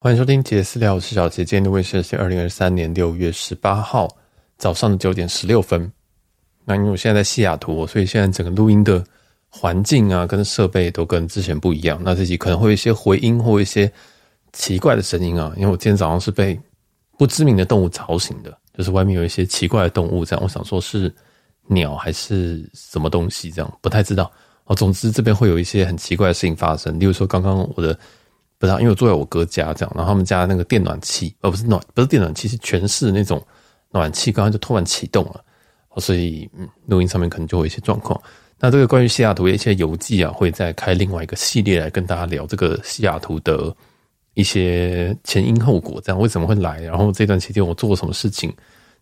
欢迎收听杰私聊，我是小杰。今天的卫视是二零二三年六月十八号早上的九点十六分。那因为我现在在西雅图，所以现在整个录音的环境啊，跟设备都跟之前不一样。那这集可能会有一些回音或一些奇怪的声音啊，因为我今天早上是被不知名的动物吵醒的，就是外面有一些奇怪的动物，这样我想说是鸟还是什么东西，这样不太知道。哦，总之这边会有一些很奇怪的事情发生，例如说刚刚我的。不知道，因为我住在我哥家这样，然后他们家那个电暖气，呃不是暖，不是电暖气，是全室那种暖气，刚刚就突然启动了，所以嗯，录音上面可能就会有一些状况。那这个关于西雅图的一些游记啊，会再开另外一个系列来跟大家聊这个西雅图的一些前因后果，这样为什么会来，然后这段期间我做过什么事情。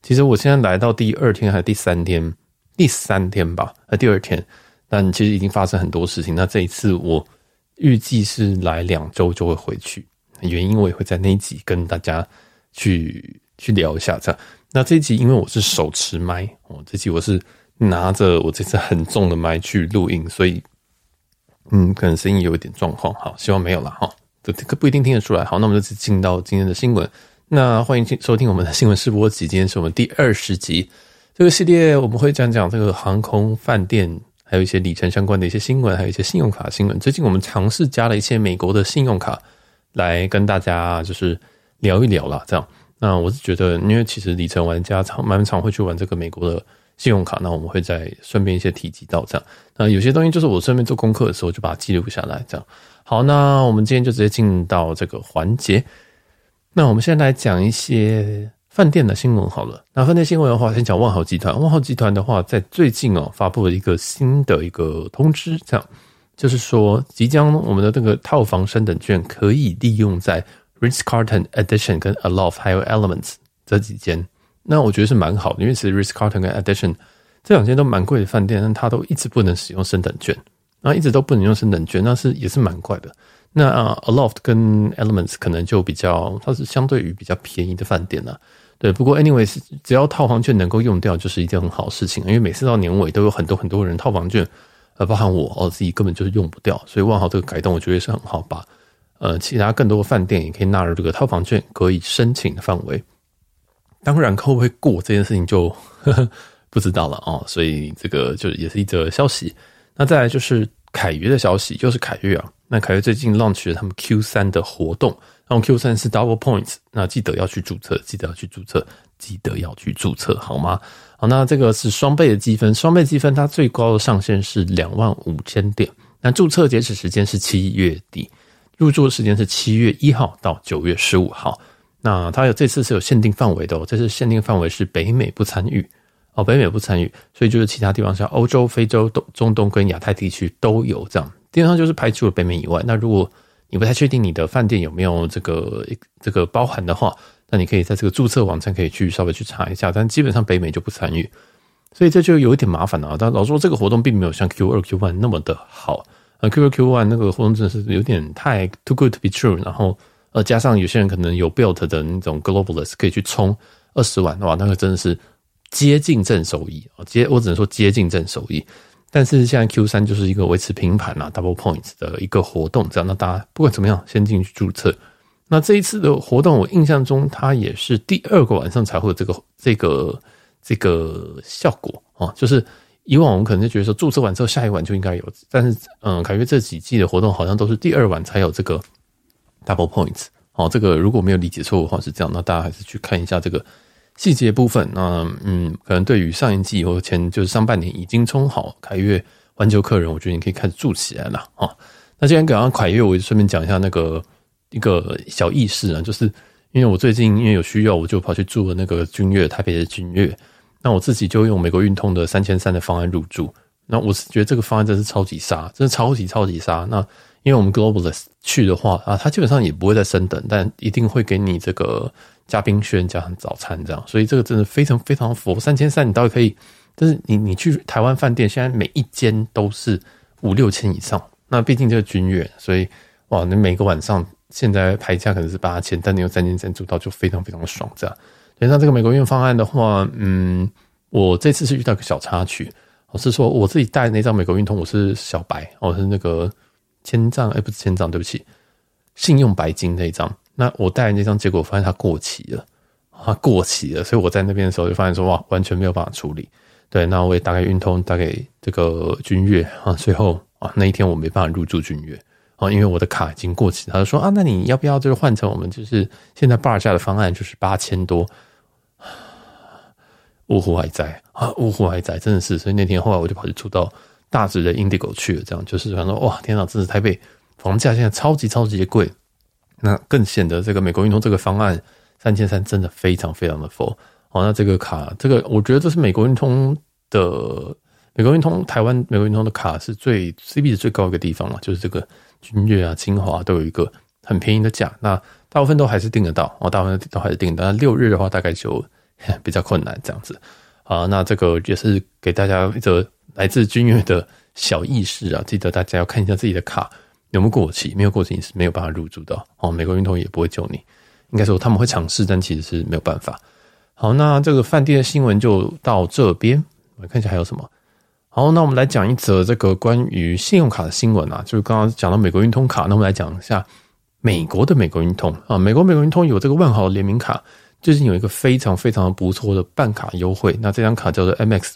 其实我现在来到第二天还是第三天，第三天吧，呃，第二天，但其实已经发生很多事情。那这一次我。预计是来两周就会回去，原因我也会在那一集跟大家去去聊一下。这样，那这一集因为我是手持麦哦，这集我是拿着我这次很重的麦去录音，所以嗯，可能声音有一点状况。好，希望没有了哈，这个不一定听得出来。好，那我们就进到今天的新闻。那欢迎收听我们的新闻试播集，今天是我们第二十集。这个系列我们会讲讲这个航空饭店。还有一些里程相关的一些新闻，还有一些信用卡新闻。最近我们尝试加了一些美国的信用卡，来跟大家就是聊一聊啦。这样，那我是觉得，因为其实里程玩家常蛮常会去玩这个美国的信用卡，那我们会再顺便一些提及到这样。那有些东西就是我顺便做功课的时候就把它记录下来。这样，好，那我们今天就直接进到这个环节。那我们现在来讲一些。饭店的新闻好了，那饭店新闻的话，先讲万豪集团。万豪集团的话，在最近哦，发布了一个新的一个通知，这样就是说，即将我们的这个套房升等券可以利用在 Ritz-Carlton Edition 跟 Aloft 还有 Elements 这几间。那我觉得是蛮好的，因为其实 Ritz-Carlton 跟 Edition 这两间都蛮贵的饭店，但它都一直不能使用升等券，然后一直都不能用升等券，那是也是蛮怪的。那啊，Aloft 跟 Elements 可能就比较，它是相对于比较便宜的饭店啊。对，不过 anyways，只要套房券能够用掉，就是一件很好事情。因为每次到年尾都有很多很多人套房券，呃，包含我哦自己根本就是用不掉。所以万豪这个改动，我觉得是很好，把呃其他更多的饭店也可以纳入这个套房券可以申请的范围。当然，会不会过这件事情就呵 呵不知道了哦。所以这个就也是一则消息。那再来就是凯悦的消息，就是凯悦啊。那凯悦最近 launch 了他们 Q 三的活动。用 Q 三是 Double Points，那记得要去注册，记得要去注册，记得要去注册，好吗？好，那这个是双倍的积分，双倍积分它最高的上限是两万五千点。那注册截止时间是七月底，入住的时间是七月一号到九月十五号。那它有这次是有限定范围的哦，这次限定范围是北美不参与哦，北美不参与，所以就是其他地方像欧洲、非洲、东中东跟亚太地区都有这样。基本上就是排除了北美以外。那如果你不太确定你的饭店有没有这个这个包含的话，那你可以在这个注册网站可以去稍微去查一下，但基本上北美就不参与，所以这就有一点麻烦了啊。但老说，这个活动并没有像 Q 二 Q one 那么的好啊，Q 二 Q one 那个活动真的是有点太 too good to be true，然后呃加上有些人可能有 built 的那种 globalist 可以去充二十万的话，那个真的是接近正收益啊，接我只能说接近正收益。但是现在 Q 三就是一个维持平盘啊，double points 的一个活动，这样，那大家不管怎么样，先进去注册。那这一次的活动，我印象中它也是第二个晚上才会有这个这个这个效果啊，就是以往我们可能就觉得说注册完之后下一晚就应该有，但是嗯，感觉这几季的活动好像都是第二晚才有这个 double points。哦，这个如果没有理解错误的话是这样，那大家还是去看一下这个。细节部分，那嗯，可能对于上一季或前就是上半年已经充好凯悦环球客人，我觉得你可以开始住起来了啊。那今天讲到凯悦，我就顺便讲一下那个一个小意思啊，就是因为我最近因为有需要，我就跑去住了那个君悦台北的君悦，那我自己就用美国运通的三千三的方案入住，那我是觉得这个方案真是超级杀，真的超级超级杀。那因为我们 Globalist 去的话啊，它基本上也不会再升等，但一定会给你这个。加冰轩加上早餐这样，所以这个真的非常非常佛。三千三你倒可以，但是你你去台湾饭店，现在每一间都是五六千以上。那毕竟这个君悦，所以哇，你每个晚上现在牌价可能是八千，但你有三千三住到就非常非常的爽这样。所以那这个美国运方案的话，嗯，我这次是遇到一个小插曲，我是说我自己带那张美国运通，我是小白，我是那个千帐，哎，不是千帐，对不起，信用白金那一张。那我带那张，结果发现它过期了，它过期了，所以我在那边的时候就发现说，哇，完全没有办法处理。对，那我也打给运通，打给这个君悦啊，最后啊那一天我没办法入住君悦啊，因为我的卡已经过期。他就说啊，那你要不要就是换成我们就是现在 bar 价的方案，就是八千多。呜呼还在啊，呜呼还在，真的是。所以那天后来我就跑去住到大直的 Indigo 去了，这样就是想说哇，天哪，真是台北房价现在超级超级贵。那更显得这个美国运通这个方案三千三真的非常非常的佛。好，那这个卡，这个我觉得这是美国运通的美国运通台湾美国运通的卡是最 CP 值最高一个地方了，就是这个君越啊、清华都有一个很便宜的价，那大部分都还是订得到哦，大部分都还是订得到。那六日的话，大概就 比较困难这样子。啊，那这个也是给大家一则来自君越的小意识啊，记得大家要看一下自己的卡。有没有过期？没有过期你是没有办法入住的哦。美国运通也不会救你，应该说他们会尝试，但其实是没有办法。好，那这个饭店的新闻就到这边。我看一下还有什么。好，那我们来讲一则这个关于信用卡的新闻啊，就是刚刚讲到美国运通卡，那我们来讲一下美国的美国运通啊。美国美国运通有这个万豪联名卡，最近有一个非常非常不错的办卡优惠。那这张卡叫做 MX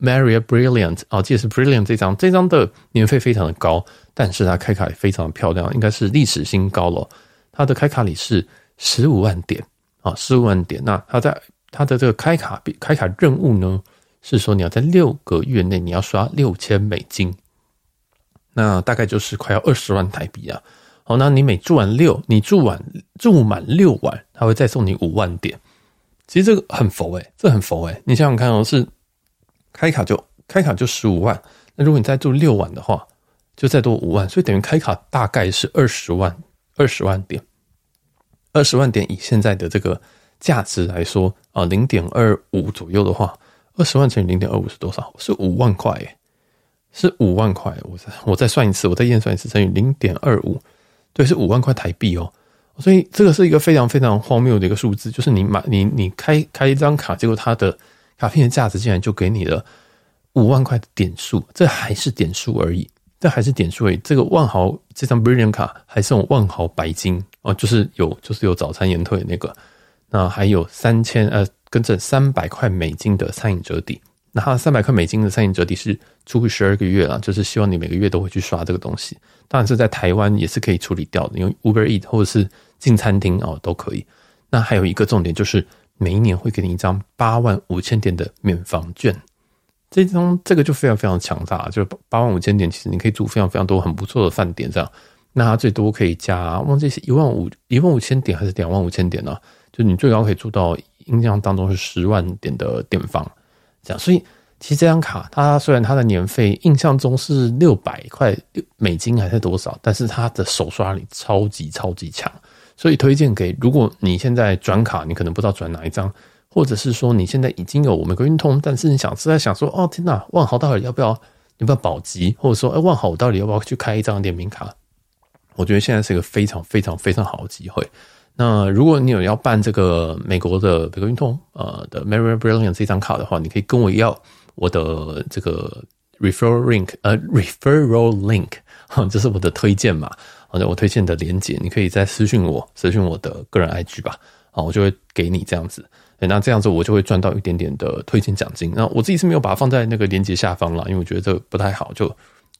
Maria Brilliant 啊，这也是 Brilliant 这张，这张的年费非常的高。但是它开卡也非常的漂亮，应该是历史新高了。它的开卡礼是十五万点啊，十五万点。那它在它的这个开卡比开卡任务呢，是说你要在六个月内你要刷六千美金，那大概就是快要二十万台币啊。好，那你每住完六，你住完住满六晚，他会再送你五万点。其实这个很佛诶、这很佛诶、你想想看哦，是开卡就开卡就十五万，那如果你再住六晚的话。就再多五万，所以等于开卡大概是二十万，二十万点，二十万点以现在的这个价值来说啊，零点二五左右的话，二十万乘以零点二五是多少？是五万块，是五万块。我再我再算一次，我再验算一次，乘以零点二五，对，是五万块台币哦。所以这个是一个非常非常荒谬的一个数字，就是你买你你开开一张卡，结果它的卡片的价值竟然就给你了五万块的点数，这还是点数而已。这还是点数而已，这个万豪这张 Brilliant 卡还送万豪白金哦，就是有就是有早餐延退的那个，那还有三千呃，跟着三百块美金的餐饮折抵，那它三百块美金的餐饮折抵是除以十二个月了，就是希望你每个月都会去刷这个东西。当然是在台湾也是可以处理掉的，因为 Uber Eat 或者是进餐厅哦都可以。那还有一个重点就是每一年会给你一张八万五千点的免房券。这张这个就非常非常强大，就是八万五千点，其实你可以住非常非常多很不错的饭店，这样。那它最多可以加，忘记是一万五一万五千点还是两万五千点呢？就你最高可以住到印象当中是十万点的点房，这样。所以其实这张卡它虽然它的年费印象中是六百块美金还是多少，但是它的手刷力超级超级强，所以推荐给如果你现在转卡，你可能不知道转哪一张。或者是说你现在已经有美国运通，但是你想是在想说，哦天哪，万豪到底要不要要不要保级？或者说，哎，万豪我到底要不要去开一张联名卡？我觉得现在是一个非常非常非常好的机会。那如果你有要办这个美国的美国运通呃的 Marriott Brilliant 这张卡的话，你可以跟我要我的这个 referral link 呃 referral link，哈这是我的推荐嘛，好的，我推荐的链接，你可以再私讯我，私讯我的个人 IG 吧，好，我就会给你这样子。那这样子我就会赚到一点点的推荐奖金。那我自己是没有把它放在那个链接下方了，因为我觉得这不太好，就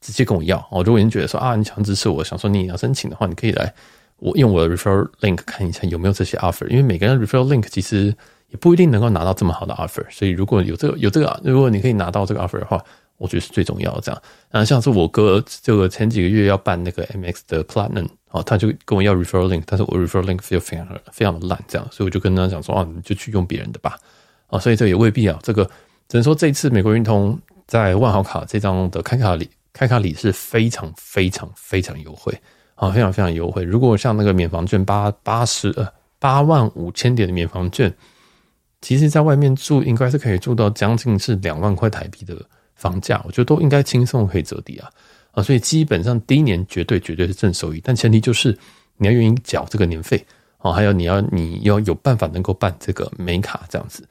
直接跟我要。我如果你觉得说啊，你想支持我，想说你要申请的话，你可以来我用我的 referral link 看一下有没有这些 offer。因为每个人 referral link 其实也不一定能够拿到这么好的 offer，所以如果有这个有这个，如果你可以拿到这个 offer 的话。我觉得是最重要的，这样。那像是我哥这个前几个月要办那个 MX 的 Platinum，哦，他就跟我要 referral link，但是我 referral link 就非常非常的烂，这样，所以我就跟他讲说，啊，你就去用别人的吧，啊，所以这也未必啊，这个只能说这次美国运通在万豪卡这张的开卡礼开卡礼是非常非常非常优惠，啊，非常非常优惠。如果像那个免房券八八十呃八万五千点的免房券，其实在外面住应该是可以住到将近是两万块台币的。房价我觉得都应该轻松可以折抵啊啊，所以基本上第一年绝对绝对是正收益，但前提就是你要愿意缴这个年费啊，还有你要你要有办法能够办这个美卡这样子。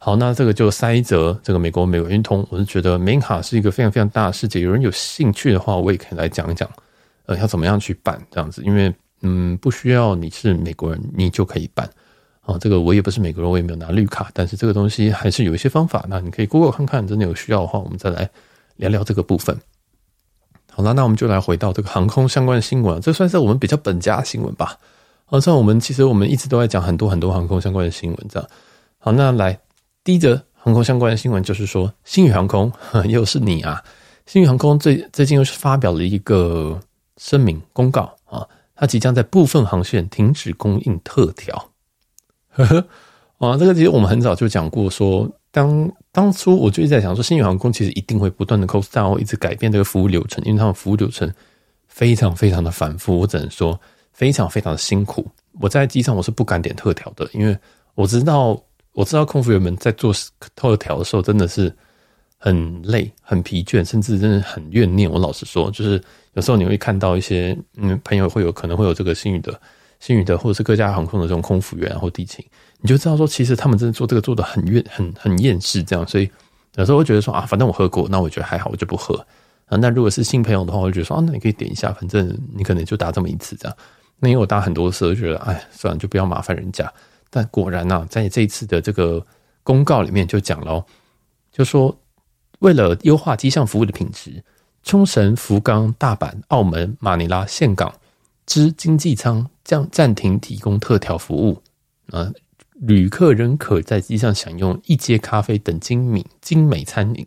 好，那这个就塞泽这个美国美国运通，我是觉得美卡是一个非常非常大的世界，有人有兴趣的话，我也可以来讲一讲，呃，要怎么样去办这样子，因为嗯，不需要你是美国人，你就可以办。啊，这个我也不是美国人，我也没有拿绿卡，但是这个东西还是有一些方法。那你可以 Google 看看，真的有需要的话，我们再来聊聊这个部分。好了，那我们就来回到这个航空相关的新闻，这算是我们比较本家的新闻吧。好，像我们其实我们一直都在讲很多很多航空相关的新闻，这样。好，那来第一则航空相关的新闻就是说，星宇航空 又是你啊！星宇航空最最近又是发表了一个声明公告啊，它即将在部分航线停止供应特调。呵呵，啊，这个其实我们很早就讲过说，当当初我就一直在想说，星宇航空其实一定会不断的 cost down，一直改变这个服务流程，因为他们服务流程非常非常的繁复，我只能说非常非常的辛苦。我在机场我是不敢点特调的，因为我知道我知道空服员们在做特调的时候真的是很累、很疲倦，甚至真的很怨念。我老实说，就是有时候你会看到一些嗯朋友会有可能会有这个星宇的。新宇的或者是各家航空的这种空服员或地勤，你就知道说，其实他们真的做这个做的很厌很很厌世这样，所以有时候会觉得说啊，反正我喝过，那我觉得还好，我就不喝啊。那如果是新朋友的话，我就觉得说啊，那你可以点一下，反正你可能就搭这么一次这样。那因为我搭很多次，我觉得哎，算了，就不要麻烦人家。但果然呐，在这一次的这个公告里面就讲了，就说为了优化机上服务的品质，冲绳、福冈、大阪、澳门、马尼拉、岘港之经济舱。将暂停提供特调服务，啊，旅客仍可在机上享用一阶咖啡等精美精美餐饮。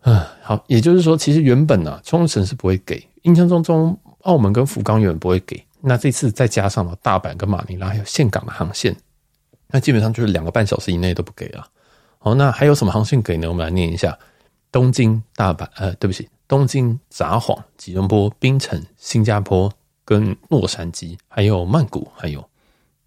啊，好，也就是说，其实原本呢、啊，冲绳是不会给，印象中中澳门跟福冈原本不会给，那这次再加上了大阪跟马尼拉还有岘港的航线，那基本上就是两个半小时以内都不给了。好，那还有什么航线给呢？我们来念一下：东京、大阪，呃，对不起，东京、札幌、吉隆坡、槟城、新加坡。跟洛杉矶，还有曼谷，还有，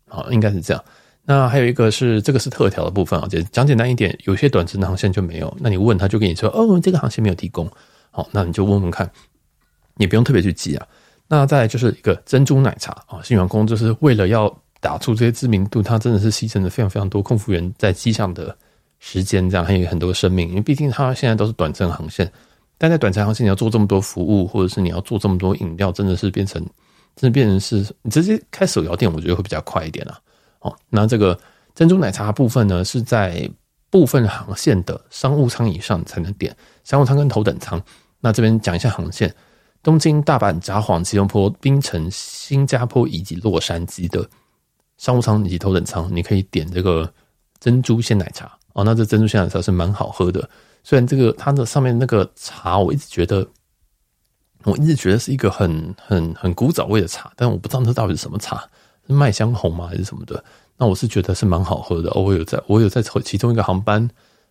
好，应该是这样。那还有一个是这个是特调的部分啊，讲简单一点，有些短程的航线就没有。那你问他就跟你说，哦，这个航线没有提供。好，那你就问问看，你不用特别去记啊。那再来就是一个珍珠奶茶啊，新员工就是为了要打出这些知名度，它真的是牺牲了非常非常多空服员在机上的时间，这样还有很多生命，因为毕竟它现在都是短程航线，但在短程航线你要做这么多服务，或者是你要做这么多饮料，真的是变成。真的变成是你直接开手摇店，我觉得会比较快一点啦。哦，那这个珍珠奶茶部分呢，是在部分航线的商务舱以上才能点，商务舱跟头等舱。那这边讲一下航线：东京、大阪、札幌、吉隆坡、槟城、新加坡以及洛杉矶的商务舱以及头等舱，你可以点这个珍珠鲜奶茶。哦，那这珍珠鲜奶茶是蛮好喝的，虽然这个它的上面那个茶，我一直觉得。我一直觉得是一个很很很古早味的茶，但我不知道那到底是什么茶，是麦香红吗还是什么的？那我是觉得是蛮好喝的。我有在，我有在其中一个航班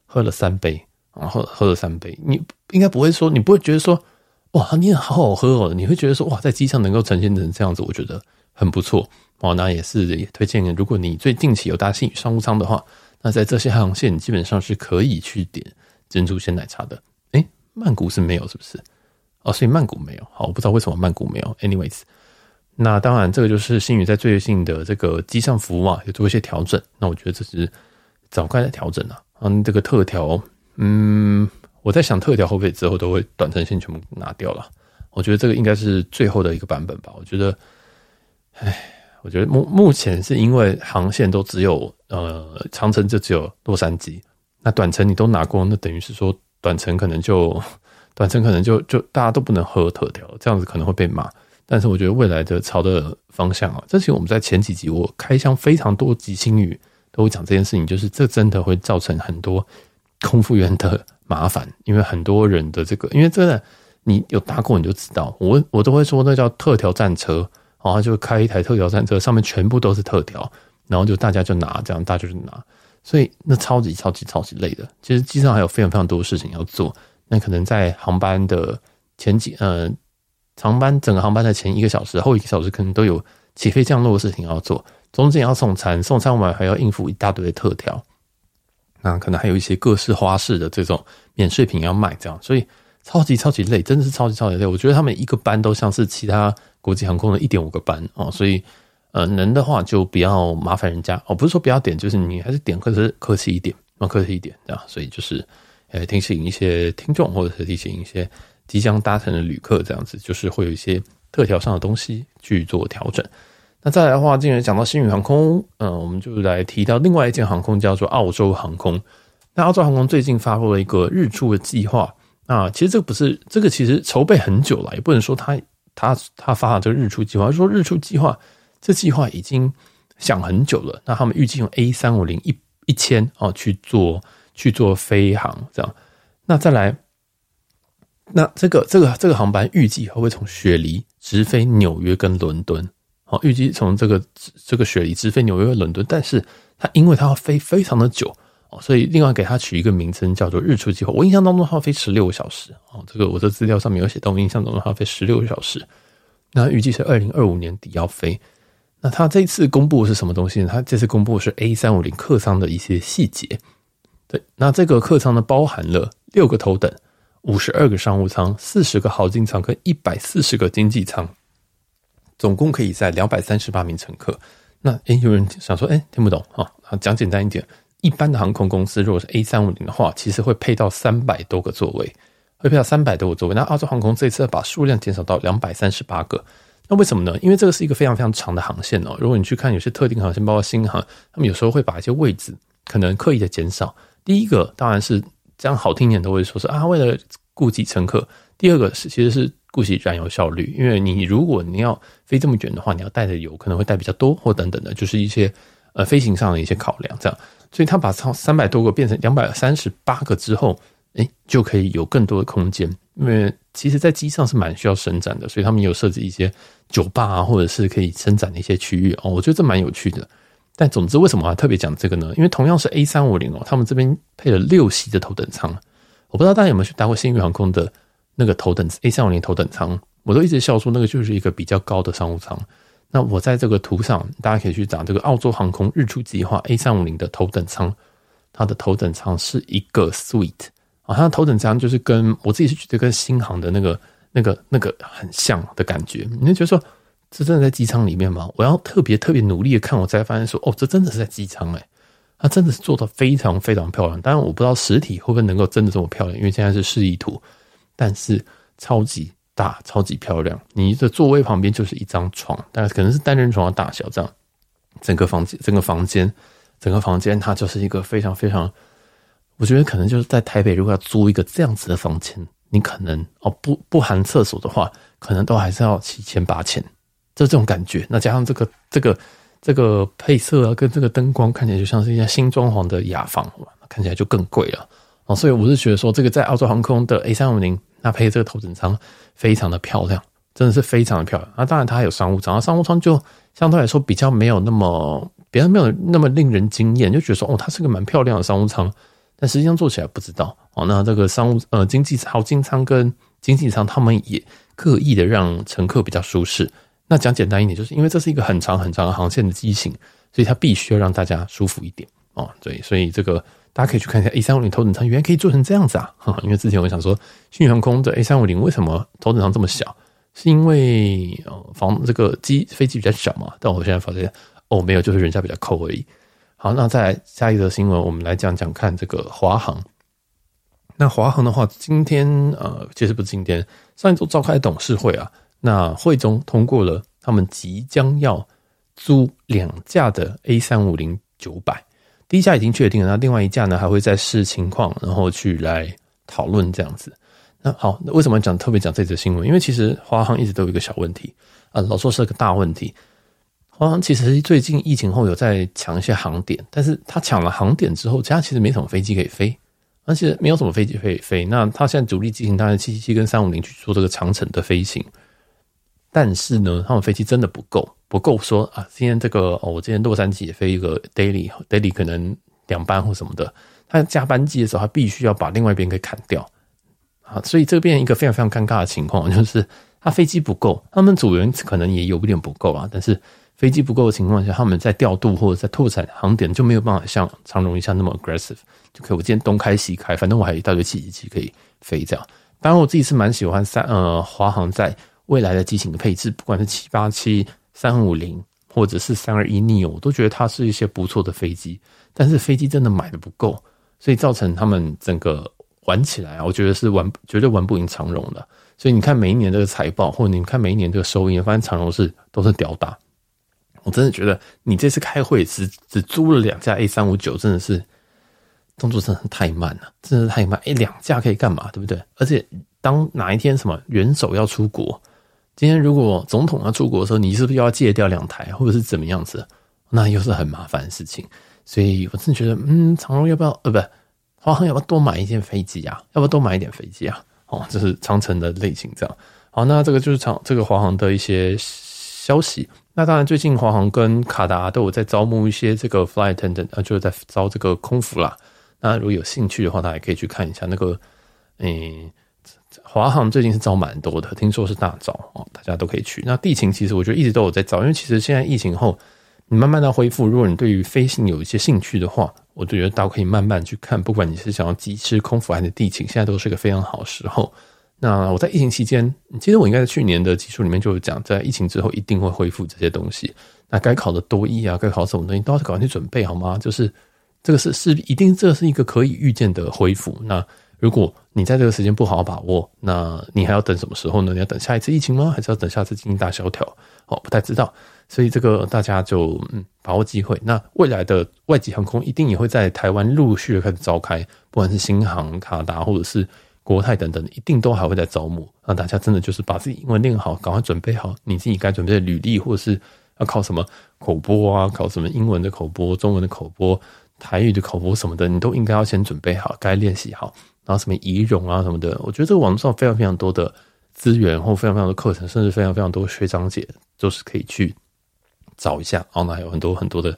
喝了三杯，然后喝了三杯。你应该不会说，你不会觉得说，哇，你也好好喝哦。你会觉得说，哇，在机上能够呈现成这样子，我觉得很不错哦。那也是也推荐，如果你最近期有搭星宇商务舱的话，那在这些航线基本上是可以去点珍珠鲜奶茶的。诶，曼谷是没有，是不是？哦，所以曼谷没有，好，我不知道为什么曼谷没有。Anyways，那当然这个就是星宇在最近的这个机上服务啊，有做一些调整。那我觉得这是早该的调整啊。嗯，这个特调，嗯，我在想特调会不会之后都会短程线全部拿掉了？我觉得这个应该是最后的一个版本吧。我觉得，唉，我觉得目目前是因为航线都只有呃长城就只有洛杉矶，那短程你都拿过，那等于是说短程可能就。短程可能就就大家都不能喝特调，这样子可能会被骂。但是我觉得未来的朝的方向啊，这其实我们在前几集我开箱非常多集星宇都会讲这件事情，就是这真的会造成很多空服员的麻烦，因为很多人的这个，因为真的你有搭过你就知道，我我都会说那叫特调战车，然后就开一台特调战车，上面全部都是特调，然后就大家就拿这样，大家就拿，所以那超级超级超级累的。其实机上还有非常非常多事情要做。那可能在航班的前几，呃，航班整个航班的前一个小时、后一个小时，可能都有起飞降落的事情要做。中间要送餐，送餐完还要应付一大堆的特调。那可能还有一些各式花式的这种免税品要卖，这样，所以超级超级累，真的是超级超级累。我觉得他们一个班都像是其他国际航空的一点五个班哦，所以呃，能的话就不要麻烦人家哦，不是说不要点，就是你还是点，可是客气一点，客气一点，啊，所以就是。呃，提醒一些听众，或者是提醒一些即将搭乘的旅客，这样子就是会有一些特调上的东西去做调整。那再来的话，既然讲到星宇航空，嗯，我们就来提到另外一间航空，叫做澳洲航空。那澳洲航空最近发布了一个日出的计划。那其实这个不是这个，其实筹备很久了，也不能说他他他发了这个日出计划，说日出计划这计划已经想很久了。那他们预计用 A 三五零一一千哦去做去做飞航，这样。那再来，那这个这个这个航班预计会会从雪梨直飞纽约跟伦敦。好，预计从这个这个雪梨直飞纽约跟、伦敦，但是它因为它要飞非常的久哦，所以另外给它取一个名称叫做“日出计划”。我印象当中它要飞十六个小时哦，这个我的资料上面有写，但我印象当中它要飞十六个小时。那预计是二零二五年底要飞。那它这次公布的是什么东西呢？它这次公布的是 A 三五零客舱的一些细节。对，那这个客舱呢，包含了六个头等、五十二个商务舱、四十个豪金舱跟一百四十个经济舱。总共可以载两百三十八名乘客。那诶，有人想说，诶，听不懂啊？讲简单一点，一般的航空公司如果是 A 三五零的话，其实会配到三百多个座位，会配到三百多个座位。那澳洲航空这次把数量减少到两百三十八个。那为什么呢？因为这个是一个非常非常长的航线哦。如果你去看有些特定航线，包括新航，他们有时候会把一些位置可能刻意的减少。第一个当然是这样好听点都会说是啊，为了顾及乘客。第二个是其实是。顾及燃油效率，因为你如果你要飞这么远的话，你要带的油可能会带比较多，或等等的，就是一些呃飞行上的一些考量，这样，所以他把超三百多个变成两百三十八个之后，诶，就可以有更多的空间。因为其实，在机上是蛮需要伸展的，所以他们有设置一些酒吧啊，或者是可以伸展的一些区域哦，我觉得这蛮有趣的。但总之，为什么我要特别讲这个呢？因为同样是 A 三五零哦，他们这边配了六席的头等舱，我不知道大家有没有去搭过星宇航空的。那个头等 A 三五零头等舱，我都一直笑说那个就是一个比较高的商务舱。那我在这个图上，大家可以去找这个澳洲航空日出计划 A 三五零的头等舱，它的头等舱是一个 suite 好像头等舱就是跟我自己是觉得跟新航的那个、那个、那个很像的感觉。你就觉得说，这真的在机舱里面吗？我要特别特别努力的看，我才发现说，哦，这真的是在机舱哎，它真的是做的非常非常漂亮。当然，我不知道实体会不会能够真的这么漂亮，因为现在是示意图。但是超级大，超级漂亮。你的座位旁边就是一张床，大概可能是单人床的大小这样。整个房间，整个房间，整个房间，它就是一个非常非常，我觉得可能就是在台北，如果要租一个这样子的房间，你可能哦不不含厕所的话，可能都还是要七千八千，就这种感觉。那加上这个这个这个配色啊，跟这个灯光，看起来就像是一家新装潢的雅房，看起来就更贵了。哦，所以我是觉得说，这个在澳洲航空的 A 三五零。那配这个头等舱非常的漂亮，真的是非常的漂亮。那当然它还有商务舱，商务舱就相对来说比较没有那么，别人没有那么令人惊艳，就觉得说哦，它是个蛮漂亮的商务舱。但实际上坐起来不知道哦。那这个商务呃经济豪金舱跟经济舱，他们也刻意的让乘客比较舒适。那讲简单一点，就是因为这是一个很长很长的航线的机型，所以它必须要让大家舒服一点哦。对，所以这个。大家可以去看一下 A 三五零头等舱，原来可以做成这样子啊！因为之前我想说，星宇航空的 A 三五零为什么头等舱这么小？是因为呃房这个机飞机比较小嘛？但我现在发现哦，没有，就是人家比较抠而已。好，那再来下一则新闻，我们来讲讲看这个华航。那华航的话，今天呃，其实不是今天，上一周召开董事会啊，那会中通过了他们即将要租两架的 A 三五零九百。第一架已经确定了，那另外一架呢，还会再视情况，然后去来讨论这样子。那好，那为什么讲特别讲这则新闻？因为其实华航一直都有一个小问题啊，老说是个大问题。华航其实最近疫情后有在抢一些航点，但是他抢了航点之后，其他其实没什么飞机可以飞，而且没有什么飞机可以飞。那他现在主力机型当然七七七跟三五零去做这个长程的飞行，但是呢，他们飞机真的不够。不够说啊！今天这个哦，我今天洛杉矶也飞一个 daily，daily 可能两班或什么的。他加班机的时候，他必须要把另外一边给砍掉啊！所以这变成一个非常非常尴尬的情况，就是他飞机不够，他们组员可能也有一点不够啊。但是飞机不够的情况下，他们在调度或者在拓展航点就没有办法像长荣一样那么 aggressive，就可以我今天东开西开，反正我还有一大堆七七七可以飞这样。当然，我自己是蛮喜欢三呃华航在未来的机型的配置，不管是七八七。三五零或者是三二一 neo，我都觉得它是一些不错的飞机，但是飞机真的买的不够，所以造成他们整个玩起来啊，我觉得是玩绝对玩不赢长荣的。所以你看每一年这个财报，或者你看每一年这个收益，发现长荣是都是屌打。我真的觉得你这次开会只只租了两架 A 三五九，真的是动作真的太慢了，真的太慢。哎，两架可以干嘛？对不对？而且当哪一天什么元首要出国，今天如果总统要出国的时候，你是不是又要借调两台，或者是怎么样子？那又是很麻烦的事情。所以我真的觉得，嗯，长荣要不要？呃，不，华航要不要多买一件飞机啊？要不要多买一点飞机啊？哦，这是长城的类型这样。好，那这个就是长这个华航的一些消息。那当然，最近华航跟卡达都有在招募一些这个 flight attendant，啊，就是在招这个空服啦。那如果有兴趣的话，大家也可以去看一下那个，嗯，华航最近是招蛮多的，听说是大招哦，大家都可以去。那地勤其实我觉得一直都有在招，因为其实现在疫情后，你慢慢的恢复，如果你对于飞行有一些兴趣的话，我就觉得大家可以慢慢去看，不管你是想要机师、空服还是地勤，现在都是一个非常好时候。那我在疫情期间，其实我应该在去年的集数里面就讲，在疫情之后一定会恢复这些东西。那该考的多艺啊，该考什么东西都要搞完去准备好吗？就是这个是是一定这是一个可以预见的恢复。那如果你在这个时间不好好把握，那你还要等什么时候呢？你要等下一次疫情吗？还是要等下次经济大萧条？哦，不太知道。所以这个大家就嗯把握机会。那未来的外籍航空一定也会在台湾陆续的开始召开，不管是新航、卡达或者是。国泰等等，一定都还会再招募，让大家真的就是把自己英文练好，赶快准备好你自己该准备的履历，或者是要考什么口播啊，考什么英文的口播、中文的口播、台语的口播什么的，你都应该要先准备好，该练习好。然后什么仪容啊什么的，我觉得这个网络上非常非常多的资源，或非常非常多课程，甚至非常非常多学长姐都是可以去找一下。然后呢，还有很多很多的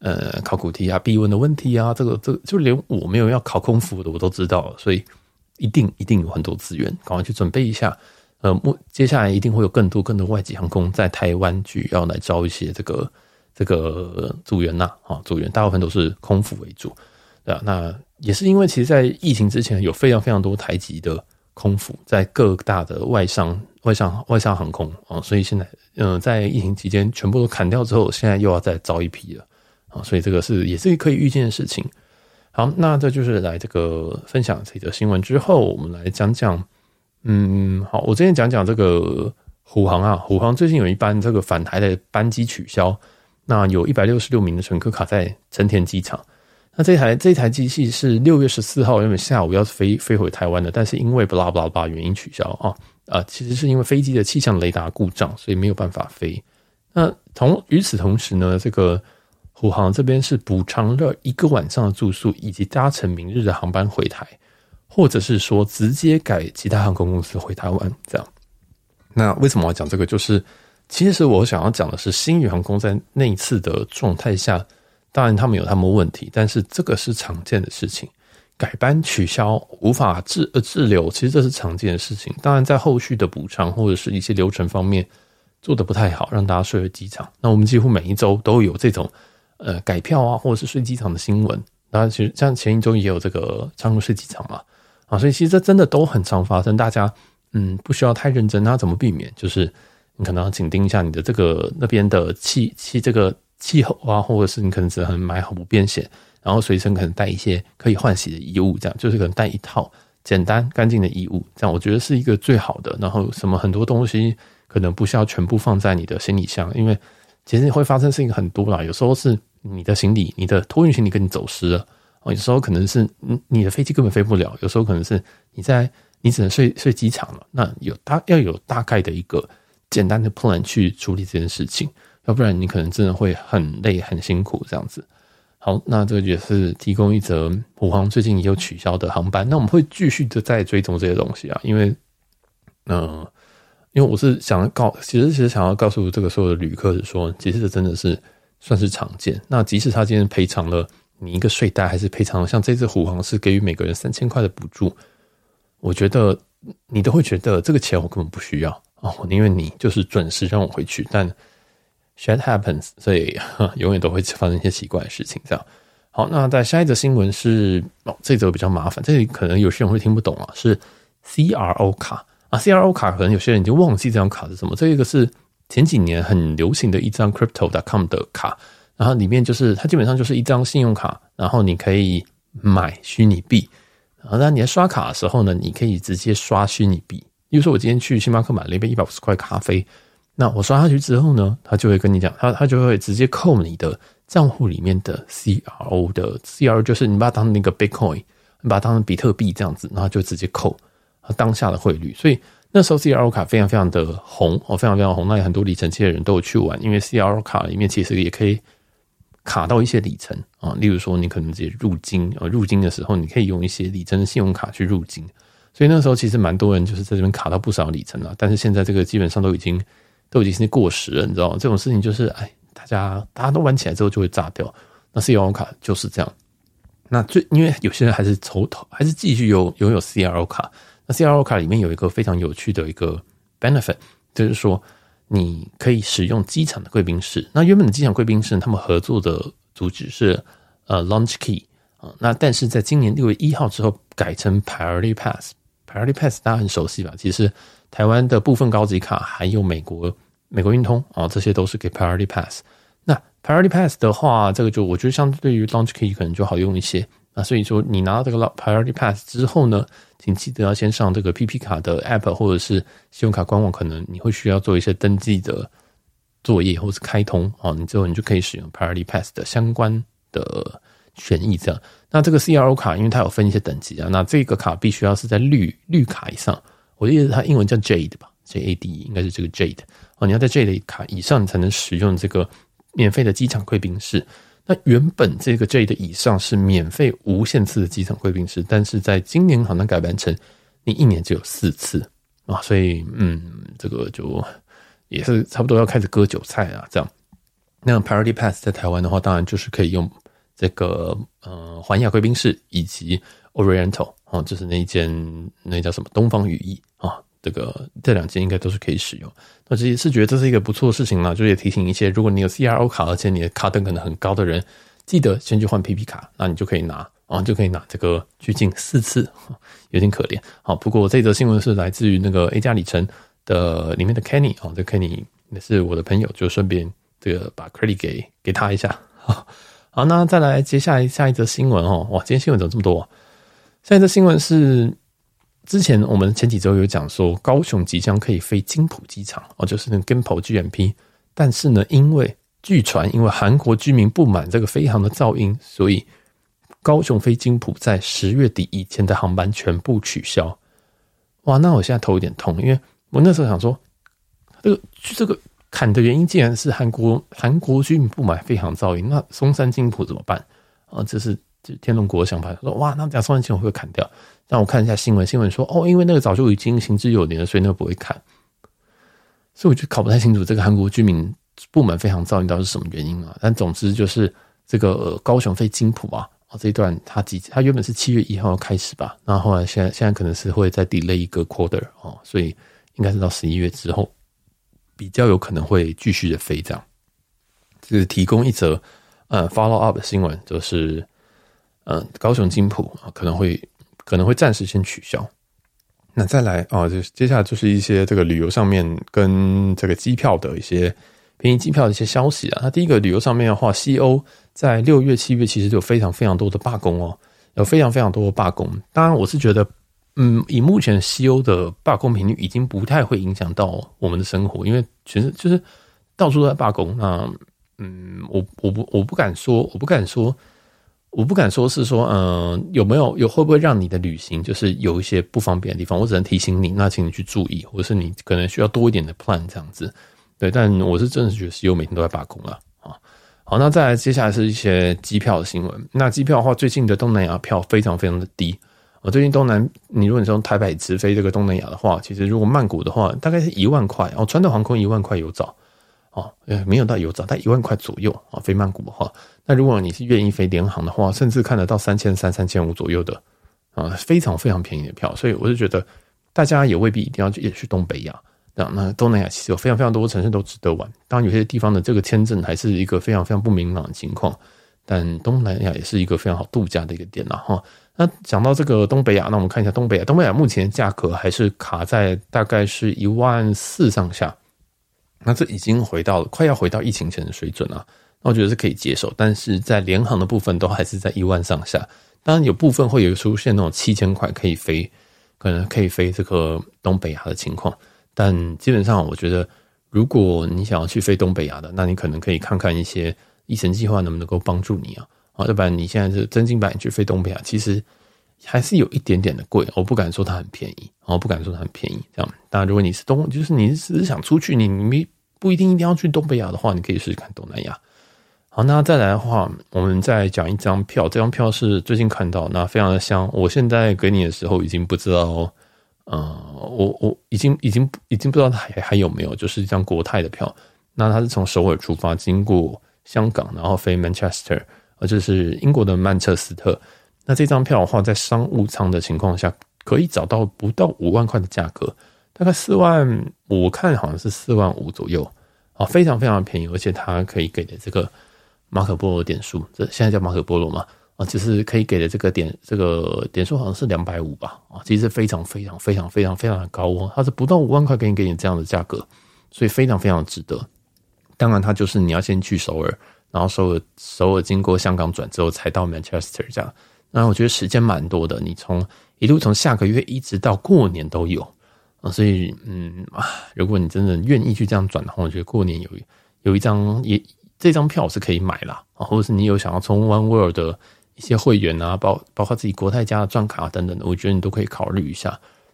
呃考古题啊、必问的问题啊，这个这个就连我没有要考空服的，我都知道，所以。一定一定有很多资源，赶快去准备一下。呃，目接下来一定会有更多更多外籍航空在台湾去要来招一些这个这个组员呐，啊，组员大部分都是空服为主，对啊，那也是因为其实，在疫情之前有非常非常多台籍的空服在各大的外商外商外商航空啊，所以现在嗯，在疫情期间全部都砍掉之后，现在又要再招一批了啊，所以这个是也是可以预见的事情。好，那这就是来这个分享这则新闻之后，我们来讲讲，嗯，好，我之前讲讲这个虎航啊，虎航最近有一班这个返台的班机取消，那有一百六十六名的乘客卡在成田机场。那这台这台机器是六月十四号原本下午要飞飞回台湾的，但是因为巴拉巴拉巴原因取消啊啊，其实是因为飞机的气象雷达故障，所以没有办法飞。那同与此同时呢，这个。虎航这边是补偿了一个晚上的住宿，以及搭乘明日的航班回台，或者是说直接改其他航空公司回台湾这样。那为什么要讲这个？就是其实我想要讲的是，新宇航空在那一次的状态下，当然他们有他们问题，但是这个是常见的事情，改班取消无法滞呃滞留，其实这是常见的事情。当然在后续的补偿或者是一些流程方面做得不太好，让大家睡了机场。那我们几乎每一周都有这种。呃，改票啊，或者是睡机场的新闻，那，其实像前一周也有这个长荣睡机场嘛，啊，所以其实这真的都很常发生。大家嗯，不需要太认真，那怎么避免？就是你可能要紧盯一下你的这个那边的气气这个气候啊，或者是你可能只能买好不便险，然后随身可能带一些可以换洗的衣物，这样就是可能带一套简单干净的衣物，这样我觉得是一个最好的。然后什么很多东西可能不需要全部放在你的行李箱，因为其实会发生事情很多啦，有时候是。你的行李，你的托运行李跟你走失了哦。有时候可能是你的飞机根本飞不了，有时候可能是你在你只能睡睡机场了。那有大要有大概的一个简单的 plan 去处理这件事情，要不然你可能真的会很累很辛苦这样子。好，那这个也是提供一则虎航最近也有取消的航班。那我们会继续的在追踪这些东西啊，因为嗯、因为我是想告，其实其实想要告诉这个所有的旅客是说，其实这真的是。算是常见。那即使他今天赔偿了你一个睡袋，还是赔偿了像这次虎航是给予每个人三千块的补助，我觉得你都会觉得这个钱我根本不需要啊！我宁愿你就是准时让我回去。但 shit happens，所以 永远都会发生一些奇怪的事情。这样好，那在下一则新闻是哦，这则比较麻烦，这里可能有些人会听不懂啊，是 CRO 卡啊，CRO 卡可能有些人已经忘记这张卡是什么。这个是。前几年很流行的一张 Crypto.com 的卡，然后里面就是它基本上就是一张信用卡，然后你可以买虚拟币，然后当你在刷卡的时候呢，你可以直接刷虚拟币，比如说我今天去星巴克买了一杯一百五十块咖啡，那我刷下去之后呢，他就会跟你讲，他他就会直接扣你的账户里面的 CRO 的 CRO，就是你把它当那个 Bitcoin，你把它当成比特币这样子，然后就直接扣当下的汇率，所以。那时候 CRO 卡非常非常的红哦，非常非常红。那有很多里程界的人都有去玩，因为 CRO 卡里面其实也可以卡到一些里程啊。例如说，你可能直接入金啊，入金的时候你可以用一些里程的信用卡去入金。所以那时候其实蛮多人就是在这边卡到不少里程了。但是现在这个基本上都已经都已经是过时了，你知道吗？这种事情就是哎，大家大家都玩起来之后就会炸掉。那 CRO 卡就是这样。那最因为有些人还是头头还是继续有拥有 CRO 卡。那 CRO 卡里面有一个非常有趣的一个 benefit，就是说你可以使用机场的贵宾室。那原本的机场贵宾室，他们合作的组织是呃 Launch Key 啊。那但是在今年六月一号之后，改成 Priority Pass。Priority Pass 大家很熟悉吧？其实台湾的部分高级卡，还有美国美国运通啊，这些都是给 Priority Pass。那 Priority Pass 的话，这个就我觉得相对于 Launch Key 可能就好用一些。那所以说，你拿到这个 Priority Pass 之后呢，请记得要先上这个 PP 卡的 App 或者是信用卡官网，可能你会需要做一些登记的作业，或是开通哦，你之后你就可以使用 Priority Pass 的相关的权益。这样，那这个 CRO 卡，因为它有分一些等级啊，那这个卡必须要是在绿绿卡以上，我记得它英文叫 Jade 吧，J A D 应该是这个 Jade 哦，你要在 Jade 卡以上，你才能使用这个免费的机场贵宾室。那原本这个 J 的以上是免费无限次的机场贵宾室，但是在今年好像改版成你一年只有四次啊，所以嗯，这个就也是差不多要开始割韭菜啊，这样。那 Priority Pass 在台湾的话，当然就是可以用这个呃环亚贵宾室以及 Oriental 啊，就是那一间那叫什么东方羽翼啊。这个这两件应该都是可以使用，那这也是觉得这是一个不错的事情嘛，就也提醒一些，如果你有 CRO 卡，而且你的卡等可能很高的人，记得先去换 PP 卡，那你就可以拿，啊，就可以拿这个去进四次，有点可怜。好，不过这则新闻是来自于那个 A 加里程的里面的 Kenny 啊，这 Kenny 也是我的朋友，就顺便这个把 credit 给给他一下。好，那再来接下来下一则新闻哦，哇，今天新闻怎么这么多？下一则新闻是。之前我们前几周有讲说，高雄即将可以飞金浦机场哦，就是那个 Gimpo GMP。但是呢，因为据传，因为韩国居民不满这个飞航的噪音，所以高雄飞金浦在十月底以前的航班全部取消。哇，那我现在头有点痛，因为我那时候想说，这个这个砍的原因竟然是韩国韩国居民不满飞航噪音，那松山金浦怎么办啊？这是就天龙国的想法，说哇，那这样松山金浦会不会砍掉？让我看一下新闻，新闻说哦，因为那个早就已经行之有年了，所以那个不会砍。所以我就搞不太清楚这个韩国居民不满飞航噪音到底是什么原因啊？但总之就是这个、高雄飞金浦啊，啊这一段它几它原本是七月一号开始吧，那后，来现在现在可能是会再 delay 一个 quarter 哦，所以应该是到十一月之后比较有可能会继续的飞这样。这是提供一则呃 follow up 的新闻，就是、呃、高雄金浦啊可能会。可能会暂时先取消。那再来啊，就接下来就是一些这个旅游上面跟这个机票的一些便宜机票的一些消息啊。那第一个旅游上面的话，西欧在六月、七月其实就有非常非常多的罢工哦，有非常非常多的罢工。当然，我是觉得，嗯，以目前西欧的罢工频率，已经不太会影响到我们的生活，因为全是就是到处都在罢工。那嗯，我我不我不敢说，我不敢说。我不敢说是说，嗯、有没有有会不会让你的旅行就是有一些不方便的地方？我只能提醒你，那请你去注意，或者是你可能需要多一点的 plan 这样子。对，但我是真的觉得西欧每天都在罢工了啊。好，那再来接下来是一些机票的新闻。那机票的话，最近的东南亚票非常非常的低。我最近东南，你如果你从台北直飞这个东南亚的话，其实如果曼谷的话，大概是一万块哦，传统航空一万块有找。哦，呃，没有到有涨到一万块左右啊。飞曼谷的话，那如果你是愿意飞联航的话，甚至看得到三千三、三千五左右的啊，非常非常便宜的票。所以我就觉得，大家也未必一定要也去东北亚。那那东南亚其实有非常非常多城市都值得玩。当然，有些地方的这个签证还是一个非常非常不明朗的情况，但东南亚也是一个非常好度假的一个点了哈。那讲到这个东北亚，那我们看一下东北亚。东北亚目前价格还是卡在大概是一万四上下。那这已经回到了快要回到疫情前的水准了，那我觉得是可以接受，但是在联航的部分都还是在一万上下，当然有部分会有出现那种七千块可以飞，可能可以飞这个东北亚的情况。但基本上，我觉得如果你想要去飞东北亚的，那你可能可以看看一些疫情计划能不能够帮助你啊。啊，要不然你现在是真金白银去飞东北亚，其实还是有一点点的贵。我不敢说它很便宜，我不敢说它很便宜。这样，当然如果你是东，就是你只是想出去，你你没不一定一定要去东北亚的话，你可以试试看东南亚。好，那再来的话，我们再讲一张票。这张票是最近看到，那非常的香。我现在给你的时候，已经不知道，呃，我我已经已经已经不知道还还有没有，就是一张国泰的票。那它是从首尔出发，经过香港，然后飞 Manchester，呃，就是英国的曼彻斯特。那这张票的话，在商务舱的情况下，可以找到不到五万块的价格，大概四万，我看好像是四万五左右，啊，非常非常便宜，而且它可以给的这个。马可波罗点数，这现在叫马可波罗嘛？啊，就是可以给的这个点，这个点数好像是两百五吧？啊，其实非常非常非常非常非常的高哦，它是不到五万块给你给你这样的价格，所以非常非常值得。当然，它就是你要先去首尔，然后首尔首尔经过香港转之后才到 Manchester 这样。那我觉得时间蛮多的，你从一路从下个月一直到过年都有啊，所以嗯啊，如果你真的愿意去这样转的话，我觉得过年有有一张也。这张票是可以买啦，啊，或者是你有想要充 One World 的一些会员啊，包包括自己国泰家的钻卡等等的，我觉得你都可以考虑一下，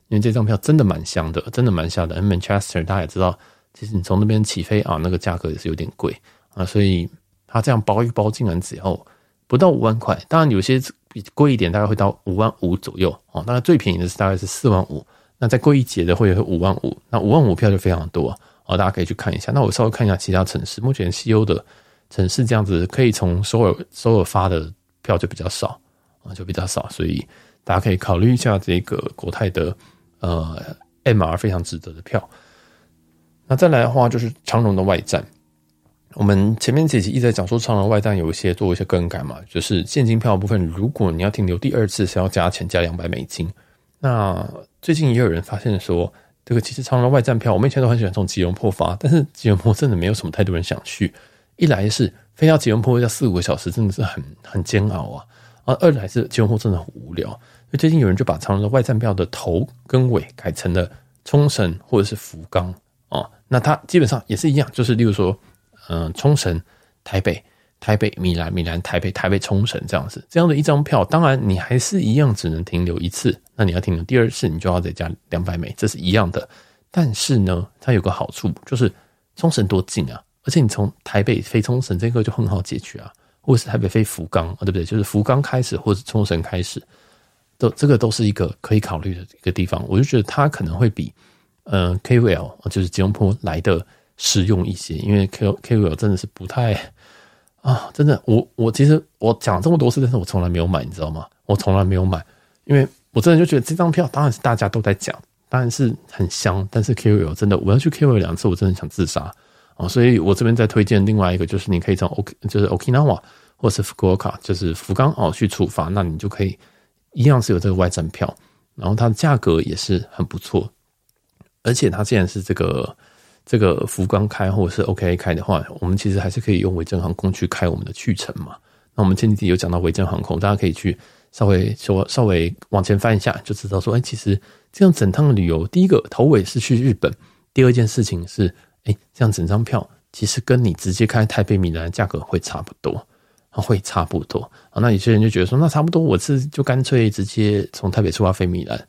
因为这张票真的蛮香的，真的蛮香的。Manchester 大家也知道，其实你从那边起飞啊，那个价格也是有点贵啊，所以它这样包一包进来之后，不到五万块，当然有些贵一点，大概会到五万五左右啊，大概最便宜的是大概是四万五，那再贵一节的会有五万五，那五万五票就非常多。哦，大家可以去看一下。那我稍微看一下其他城市，目前西欧的城市这样子可以从首尔首尔发的票就比较少啊，就比较少，所以大家可以考虑一下这个国泰的呃 MR 非常值得的票。那再来的话就是长荣的外站，我们前面几集一直在讲说长荣外站有一些做一些更改嘛，就是现金票部分，如果你要停留第二次是要加钱加两百美金。那最近也有人发现说。这个其实长荣外站票，我们以前都很喜欢从吉隆坡发，但是吉隆坡真的没有什么太多人想去。一来是飞到吉隆坡要四五个小时，真的是很很煎熬啊；啊二来是吉隆坡真的很无聊。所以最近有人就把长荣的外站票的头跟尾改成了冲绳或者是福冈啊，那它基本上也是一样，就是例如说，嗯，冲绳、台北。台北、米兰、米兰、台北、台北、冲绳这样子，这样的一张票，当然你还是一样只能停留一次。那你要停留第二次，你就要再加两百美，这是一样的。但是呢，它有个好处，就是冲绳多近啊，而且你从台北飞冲绳这个就很好解决啊，或是台北飞福冈啊，对不对？就是福冈开始，或者冲绳开始，都这个都是一个可以考虑的一个地方。我就觉得它可能会比嗯、呃、KOL 就是吉隆坡来的实用一些，因为 K KOL 真的是不太。啊，真的，我我其实我讲这么多次，但是我从来没有买，你知道吗？我从来没有买，因为我真的就觉得这张票当然是大家都在讲，当然是很香，但是 KOL 真的，我要去 KOL 两次，我真的想自杀啊！所以我这边再推荐另外一个，就是你可以从 OK，就是 Okinawa 或是福冈，就是福冈哦去出发，那你就可以一样是有这个外站票，然后它的价格也是很不错，而且它既然是这个。这个福冈开或者是 OK 开的话，我们其实还是可以用维珍航空去开我们的去程嘛。那我们前几集有讲到维珍航空，大家可以去稍微说稍微往前翻一下，就知道说，哎，其实这样整趟旅游，第一个头尾是去日本，第二件事情是，哎，这样整张票其实跟你直接开台北米兰价格会差不多，会差不多啊。那有些人就觉得说，那差不多，我是就干脆直接从台北出发飞米兰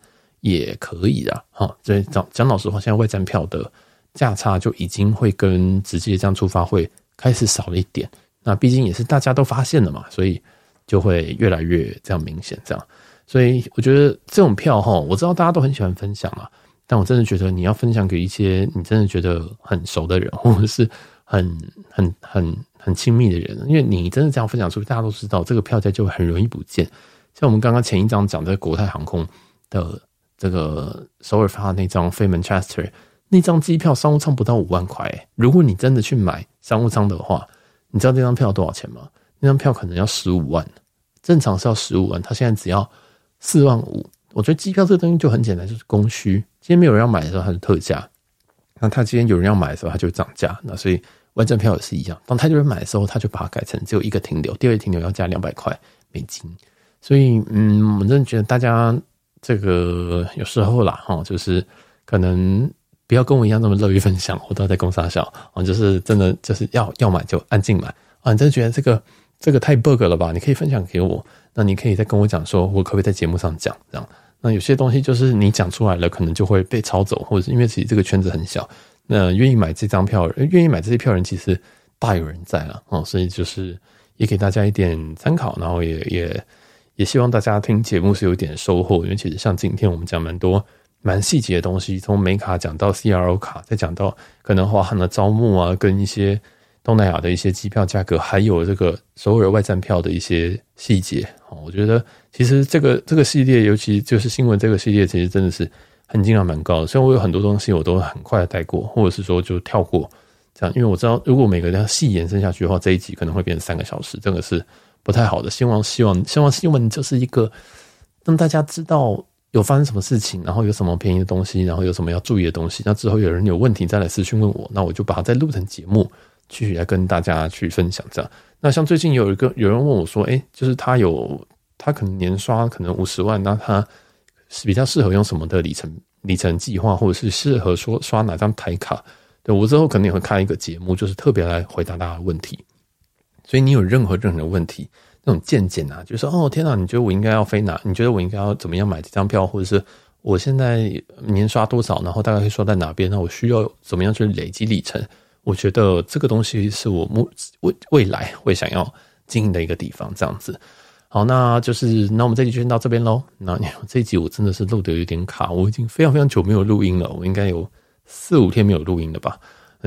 也可以的。哈，所以讲讲老实话，现在外站票的。价差就已经会跟直接这样出发会开始少了一点，那毕竟也是大家都发现了嘛，所以就会越来越这样明显这样。所以我觉得这种票哈，我知道大家都很喜欢分享啊，但我真的觉得你要分享给一些你真的觉得很熟的人，或者是很很很很亲密的人，因为你真的这样分享出去，大家都知道这个票价就很容易不见。像我们刚刚前一张讲的国泰航空的这个首尔发那张飞 Manchester。那张机票商务舱不到五万块，如果你真的去买商务舱的话，你知道这张票多少钱吗？那张票可能要十五万，正常是要十五万，他现在只要四万五。我觉得机票这个东西就很简单，就是供需。今天没有人要买的时候，它是特价；那他今天有人要买的时候，它就涨价。那所以外站票也是一样，当太多人买的时候，他就把它改成只有一个停留，第二个停留要加两百块美金。所以，嗯，我真的觉得大家这个有时候啦，哈，就是可能不要跟我一样那么乐于分享，我都在公杀小啊，就是真的就是要要买就按进买啊，你真的觉得这个这个太 bug 了吧？你可以分享给我，那你可以再跟我讲说，我可不可以在节目上讲这样？那有些东西就是你讲出来了，可能就会被抄走，或者是因为其实这个圈子很小，那愿意买这张票，愿意买这些票人其实大有人在了哦，所以就是也给大家一点参考，然后也也。也希望大家听节目是有点收获，因为其实像今天我们讲蛮多蛮细节的东西，从美卡讲到 CRO 卡，再讲到可能华航的招募啊，跟一些东南亚的一些机票价格，还有这个首尔外站票的一些细节。我觉得其实这个这个系列，尤其就是新闻这个系列，其实真的是含金量蛮高的。虽然我有很多东西我都很快的带过，或者是说就跳过这样，因为我知道如果每个人要细延伸下去的话，这一集可能会变成三个小时，这个是。不太好的，希望希望希望新闻就是一个让大家知道有发生什么事情，然后有什么便宜的东西，然后有什么要注意的东西。那之后有人有问题再来私讯问我，那我就把它再录成节目，继续来跟大家去分享。这样，那像最近有一个有人问我说，诶，就是他有他可能年刷可能五十万，那他是比较适合用什么的里程里程计划，或者是适合说刷哪张台卡？对，我之后可能也会开一个节目，就是特别来回答大家的问题。所以你有任何任何的问题，那种见解啊，就是哦天哪，你觉得我应该要飞哪？你觉得我应该要怎么样买这张票？或者是我现在年刷多少，然后大概会刷在哪边？那我需要怎么样去累积里程？我觉得这个东西是我目未未来会想要经营的一个地方。这样子，好，那就是那我们这集就先到这边喽。那这集我真的是录得有点卡，我已经非常非常久没有录音了，我应该有四五天没有录音了吧。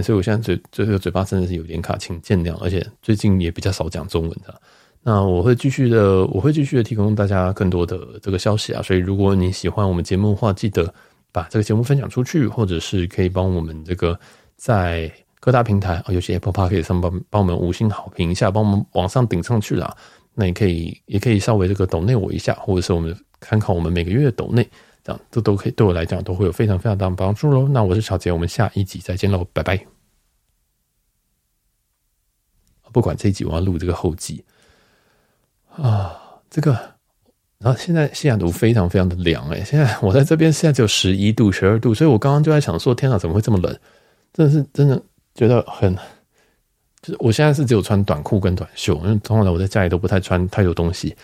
所以我现在嘴这个嘴巴真的是有点卡，请见谅。而且最近也比较少讲中文的。那我会继续的，我会继续的提供大家更多的这个消息啊。所以如果你喜欢我们节目的话，记得把这个节目分享出去，或者是可以帮我们这个在各大平台，尤其 Apple Podcast 上帮帮我们五星好评一下，帮我们往上顶上去啦。那也可以，也可以稍微这个抖内我一下，或者是我们看看我们每个月的抖内。这样，这都可以对我来讲都会有非常非常大的帮助喽。那我是小杰，我们下一集再见喽，拜拜。不管这一集我要录这个后记啊，这个，然后现在西雅图非常非常的凉诶，现在我在这边现在只有十一度、十二度，所以我刚刚就在想说，天哪，怎么会这么冷？真的是真的觉得很，就是我现在是只有穿短裤跟短袖，因为通常我在家里都不太穿太多东西。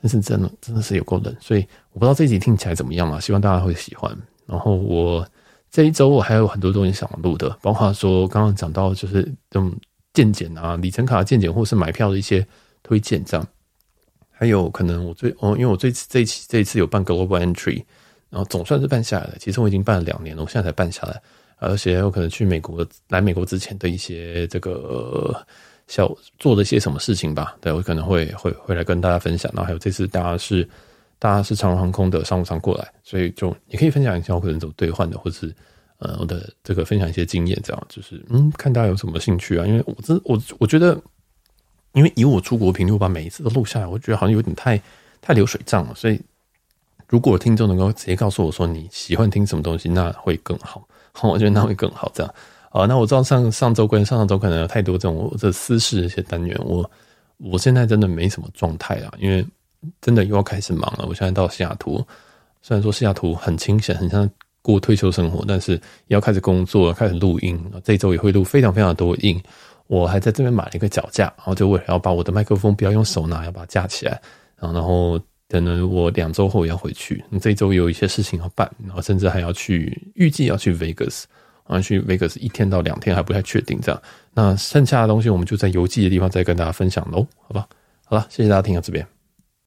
但是真的真的是有够冷，所以我不知道这集听起来怎么样嘛？希望大家会喜欢。然后我这一周我还有很多东西想录的，包括说刚刚讲到就是这种健检啊、里程卡的健检，或是买票的一些推荐这样。还有可能我最哦，因为我这次这一期这一次有办 Global Entry，然后总算是办下来了。其实我已经办了两年了，我现在才办下来，而且有可能去美国来美国之前的一些这个。小做了一些什么事情吧？对，我可能会会会来跟大家分享。然后还有这次大家是大家是长荣航空的商务舱过来，所以就也可以分享一下我可能怎么兑换的，或是呃我的这个分享一些经验，这样就是嗯，看大家有什么兴趣啊？因为我这我我觉得，因为以我出国频率，我把每一次都录下来，我觉得好像有点太太流水账了。所以如果听众能够直接告诉我说你喜欢听什么东西，那会更好。我觉得那会更好。这样。啊，那我知道上上周跟上上周可能有太多这种这私事一些单元，我我现在真的没什么状态啊，因为真的又要开始忙了。我现在到西雅图，虽然说西雅图很清闲，很像过退休生活，但是也要开始工作，开始录音。这一周也会录非常非常多音。我还在这边买了一个脚架，然后就为了要把我的麦克风不要用手拿，要把它架起来。然后，然后等等我两周后要回去。这周有一些事情要办，然后甚至还要去，预计要去 Vegas。好像去 Vegas 一天到两天还不太确定，这样。那剩下的东西我们就在邮寄的地方再跟大家分享喽，好吧？好了，谢谢大家听到这边。